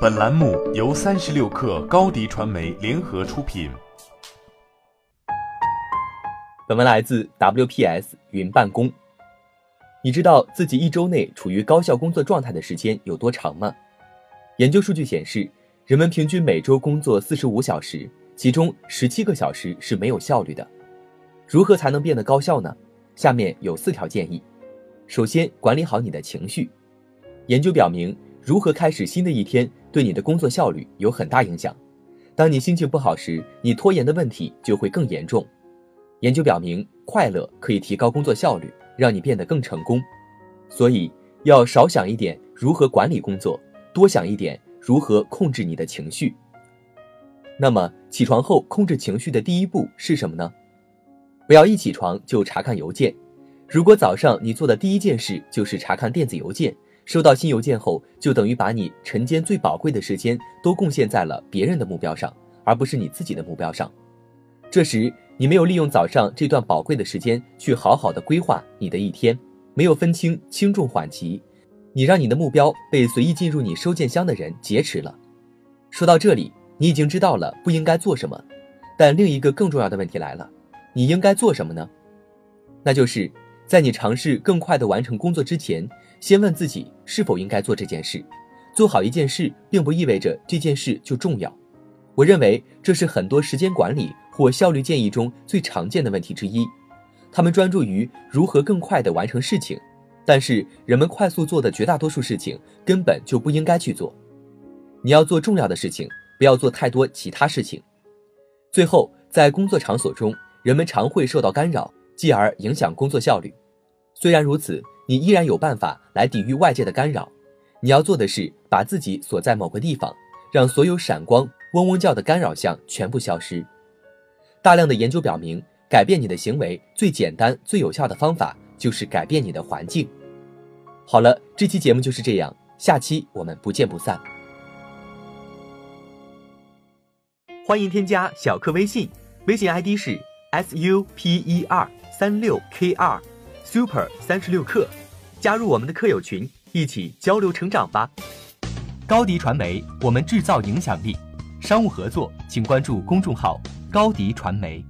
本栏目由三十六氪高低传媒联合出品。本文来自 WPS 云办公。你知道自己一周内处于高效工作状态的时间有多长吗？研究数据显示，人们平均每周工作四十五小时，其中十七个小时是没有效率的。如何才能变得高效呢？下面有四条建议。首先，管理好你的情绪。研究表明，如何开始新的一天对你的工作效率有很大影响。当你心情不好时，你拖延的问题就会更严重。研究表明，快乐可以提高工作效率，让你变得更成功。所以，要少想一点如何管理工作，多想一点如何控制你的情绪。那么，起床后控制情绪的第一步是什么呢？不要一起床就查看邮件。如果早上你做的第一件事就是查看电子邮件，收到新邮件后，就等于把你晨间最宝贵的时间都贡献在了别人的目标上，而不是你自己的目标上。这时，你没有利用早上这段宝贵的时间去好好的规划你的一天，没有分清轻重缓急，你让你的目标被随意进入你收件箱的人劫持了。说到这里，你已经知道了不应该做什么，但另一个更重要的问题来了。你应该做什么呢？那就是在你尝试更快的完成工作之前，先问自己是否应该做这件事。做好一件事，并不意味着这件事就重要。我认为这是很多时间管理或效率建议中最常见的问题之一。他们专注于如何更快地完成事情，但是人们快速做的绝大多数事情根本就不应该去做。你要做重要的事情，不要做太多其他事情。最后，在工作场所中。人们常会受到干扰，继而影响工作效率。虽然如此，你依然有办法来抵御外界的干扰。你要做的是把自己锁在某个地方，让所有闪光、嗡嗡叫的干扰项全部消失。大量的研究表明，改变你的行为最简单、最有效的方法就是改变你的环境。好了，这期节目就是这样，下期我们不见不散。欢迎添加小课微信，微信 ID 是。super 三六 kr super 三十六课，加入我们的课友群，一起交流成长吧。高迪传媒，我们制造影响力。商务合作，请关注公众号高迪传媒。